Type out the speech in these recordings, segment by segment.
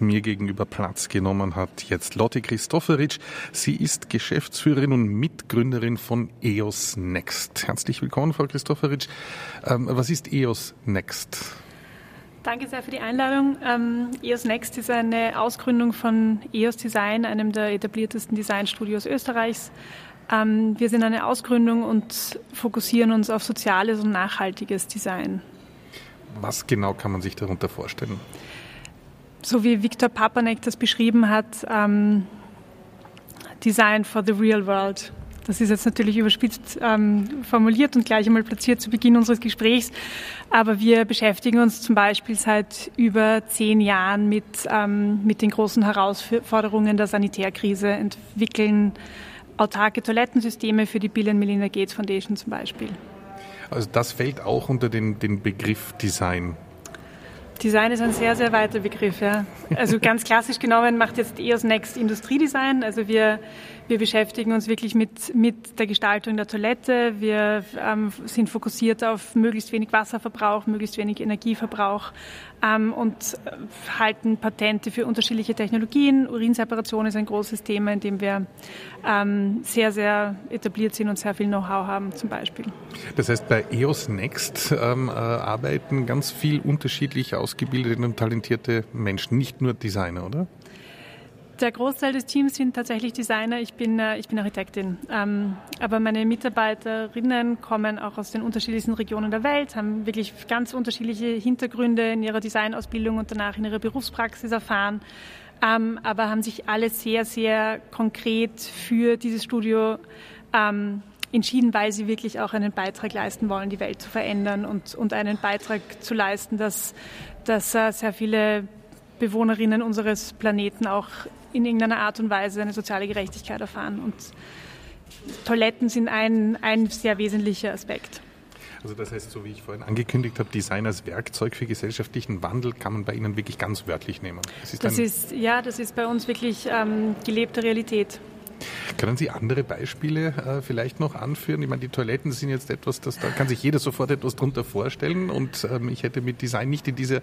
mir gegenüber Platz genommen hat jetzt Lotte Christoferic. Sie ist Geschäftsführerin und Mitgründerin von EOS Next. Herzlich willkommen, Frau Christoferic. Ähm, was ist EOS Next? Danke sehr für die Einladung. Ähm, EOS Next ist eine Ausgründung von EOS Design, einem der etabliertesten Designstudios Österreichs. Ähm, wir sind eine Ausgründung und fokussieren uns auf soziales und nachhaltiges Design. Was genau kann man sich darunter vorstellen? So wie Viktor Papanek das beschrieben hat, ähm, Design for the Real World. Das ist jetzt natürlich überspitzt ähm, formuliert und gleich einmal platziert zu Beginn unseres Gesprächs. Aber wir beschäftigen uns zum Beispiel seit über zehn Jahren mit, ähm, mit den großen Herausforderungen der Sanitärkrise, entwickeln autarke Toilettensysteme für die Bill and Melinda Gates Foundation zum Beispiel. Also das fällt auch unter den, den Begriff Design. Design ist ein sehr, sehr weiter Begriff. Ja. Also ganz klassisch genommen macht jetzt EOS Next Industriedesign. Also wir, wir beschäftigen uns wirklich mit, mit der Gestaltung der Toilette. Wir ähm, sind fokussiert auf möglichst wenig Wasserverbrauch, möglichst wenig Energieverbrauch ähm, und äh, halten Patente für unterschiedliche Technologien. Urinseparation ist ein großes Thema, in dem wir ähm, sehr, sehr etabliert sind und sehr viel Know-how haben zum Beispiel. Das heißt, bei EOS Next ähm, äh, arbeiten ganz viel unterschiedlich ausgebildete und talentierte Menschen, nicht nur Designer, oder? Der Großteil des Teams sind tatsächlich Designer. Ich bin, äh, ich bin Architektin. Ähm, aber meine Mitarbeiterinnen kommen auch aus den unterschiedlichsten Regionen der Welt, haben wirklich ganz unterschiedliche Hintergründe in ihrer Designausbildung und danach in ihrer Berufspraxis erfahren. Ähm, aber haben sich alle sehr, sehr konkret für dieses Studio ähm, entschieden, weil sie wirklich auch einen Beitrag leisten wollen, die Welt zu verändern und, und einen Beitrag zu leisten, dass, dass äh, sehr viele Bewohnerinnen unseres Planeten auch in irgendeiner Art und Weise eine soziale Gerechtigkeit erfahren. Und Toiletten sind ein, ein sehr wesentlicher Aspekt. Also das heißt, so wie ich vorhin angekündigt habe, Design als Werkzeug für gesellschaftlichen Wandel kann man bei Ihnen wirklich ganz wörtlich nehmen. Das ist, das ist ja, das ist bei uns wirklich ähm, gelebte Realität. Können Sie andere Beispiele äh, vielleicht noch anführen? Ich meine, die Toiletten sind jetzt etwas, das, da kann sich jeder sofort etwas drunter vorstellen und ähm, ich hätte mit Design nicht in diese,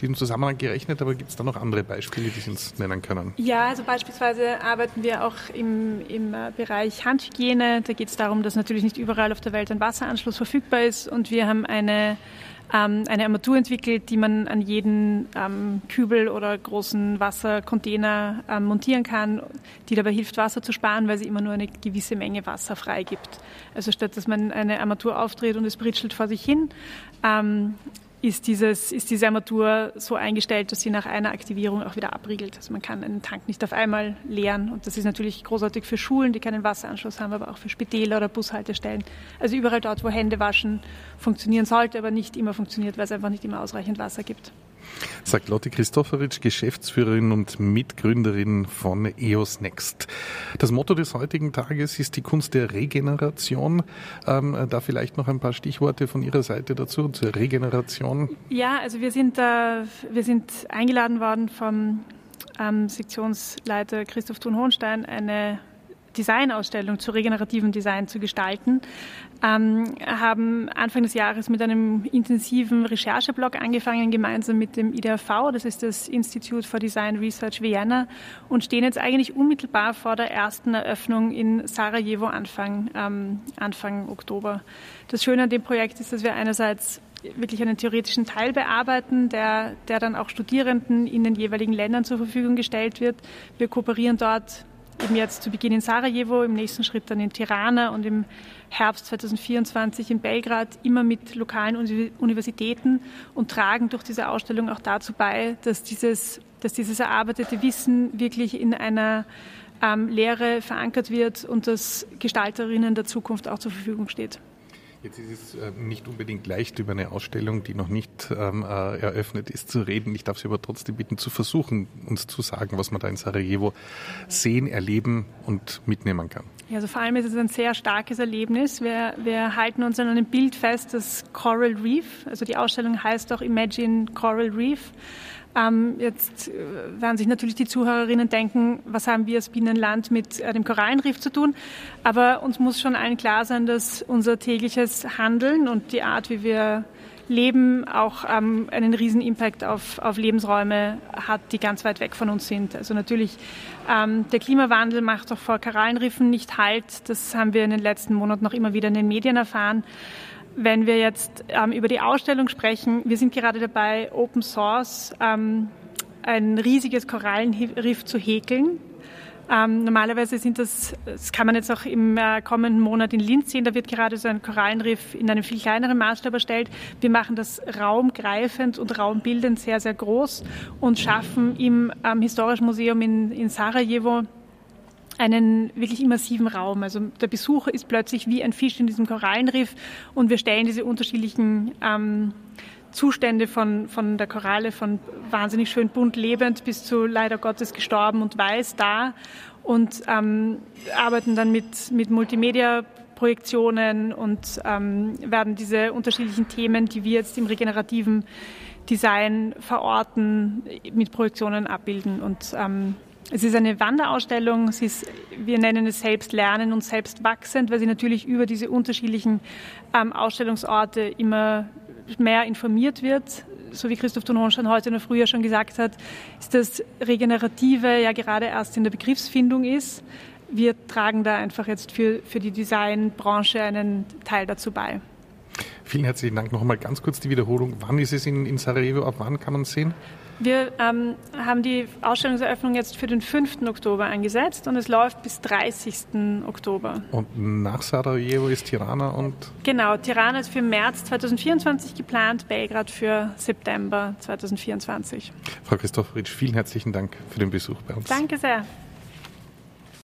diesem Zusammenhang gerechnet, aber gibt es da noch andere Beispiele, die Sie uns nennen können? Ja, also beispielsweise arbeiten wir auch im, im äh, Bereich Handhygiene. Da geht es darum, dass natürlich nicht überall auf der Welt ein Wasseranschluss verfügbar ist und wir haben eine ähm, eine Armatur entwickelt, die man an jeden ähm, Kübel oder großen Wassercontainer ähm, montieren kann, die dabei hilft, Wasser zu sparen, weil sie immer nur eine gewisse Menge Wasser freigibt. Also statt dass man eine Armatur aufdreht und es britschelt vor sich hin, ähm, ist, dieses, ist diese Armatur so eingestellt, dass sie nach einer Aktivierung auch wieder abriegelt. Also man kann einen Tank nicht auf einmal leeren. Und das ist natürlich großartig für Schulen, die keinen Wasseranschluss haben, aber auch für Spitäler oder Bushaltestellen. Also überall dort, wo Hände waschen funktionieren sollte, aber nicht immer funktioniert, weil es einfach nicht immer ausreichend Wasser gibt sagt Lotte Christofferitsch, Geschäftsführerin und Mitgründerin von EOS Next. Das Motto des heutigen Tages ist die Kunst der Regeneration. Ähm, da vielleicht noch ein paar Stichworte von Ihrer Seite dazu zur Regeneration. Ja, also wir sind, äh, wir sind eingeladen worden vom ähm, Sektionsleiter Christoph Thun-Hohenstein, eine Designausstellung zu regenerativem Design zu gestalten, ähm, haben Anfang des Jahres mit einem intensiven Rechercheblog angefangen, gemeinsam mit dem IDRV, das ist das Institute for Design Research Vienna, und stehen jetzt eigentlich unmittelbar vor der ersten Eröffnung in Sarajevo Anfang, ähm, Anfang Oktober. Das Schöne an dem Projekt ist, dass wir einerseits wirklich einen theoretischen Teil bearbeiten, der, der dann auch Studierenden in den jeweiligen Ländern zur Verfügung gestellt wird. Wir kooperieren dort eben jetzt zu Beginn in Sarajevo, im nächsten Schritt dann in Tirana und im Herbst 2024 in Belgrad immer mit lokalen Universitäten und tragen durch diese Ausstellung auch dazu bei, dass dieses, dass dieses erarbeitete Wissen wirklich in einer ähm, Lehre verankert wird und dass Gestalterinnen der Zukunft auch zur Verfügung steht. Jetzt ist es äh, nicht unbedingt leicht, über eine Ausstellung, die noch nicht ähm, äh, eröffnet ist, zu reden. Ich darf Sie aber trotzdem bitten, zu versuchen, uns zu sagen, was man da in Sarajevo sehen, erleben und mitnehmen kann. Ja, also vor allem ist es ein sehr starkes Erlebnis. Wir, wir halten uns an einem Bild fest, das Coral Reef, also die Ausstellung heißt auch Imagine Coral Reef. Ähm, jetzt äh, werden sich natürlich die Zuhörerinnen denken, was haben wir als Binnenland mit äh, dem Korallenriff zu tun? Aber uns muss schon allen klar sein, dass unser tägliches Handeln und die Art, wie wir Leben auch ähm, einen riesen Impact auf, auf Lebensräume hat, die ganz weit weg von uns sind. Also natürlich, ähm, der Klimawandel macht auch vor Korallenriffen nicht Halt. Das haben wir in den letzten Monaten noch immer wieder in den Medien erfahren. Wenn wir jetzt ähm, über die Ausstellung sprechen, wir sind gerade dabei, Open Source ähm, ein riesiges Korallenriff zu häkeln. Ähm, normalerweise sind das, das kann man jetzt auch im äh, kommenden Monat in Linz sehen, da wird gerade so ein Korallenriff in einem viel kleineren Maßstab erstellt. Wir machen das raumgreifend und raumbildend sehr, sehr groß und schaffen im ähm, Historischen Museum in, in Sarajevo einen wirklich immersiven Raum. Also der Besucher ist plötzlich wie ein Fisch in diesem Korallenriff und wir stellen diese unterschiedlichen ähm, Zustände von, von der Koralle, von wahnsinnig schön bunt lebend bis zu leider Gottes gestorben und weiß da und ähm, arbeiten dann mit, mit Multimedia Projektionen und ähm, werden diese unterschiedlichen Themen, die wir jetzt im regenerativen Design verorten, mit Projektionen abbilden. Und ähm, es ist eine Wanderausstellung. Es ist, wir nennen es selbst lernen und selbst wachsend, weil sie natürlich über diese unterschiedlichen ähm, Ausstellungsorte immer mehr informiert wird, so wie Christoph Thun-Hohenstein heute der Frühjahr schon gesagt hat, ist das Regenerative ja gerade erst in der Begriffsfindung ist. Wir tragen da einfach jetzt für, für die Designbranche einen Teil dazu bei. Vielen herzlichen Dank. Noch einmal ganz kurz die Wiederholung. Wann ist es in, in Sarajevo? Ab wann kann man es sehen? Wir ähm, haben die Ausstellungseröffnung jetzt für den 5. Oktober angesetzt und es läuft bis 30. Oktober. Und nach Sarajevo ist Tirana und? Genau, Tirana ist für März 2024 geplant, Belgrad für September 2024. Frau Christopheritsch, vielen herzlichen Dank für den Besuch bei uns. Danke sehr.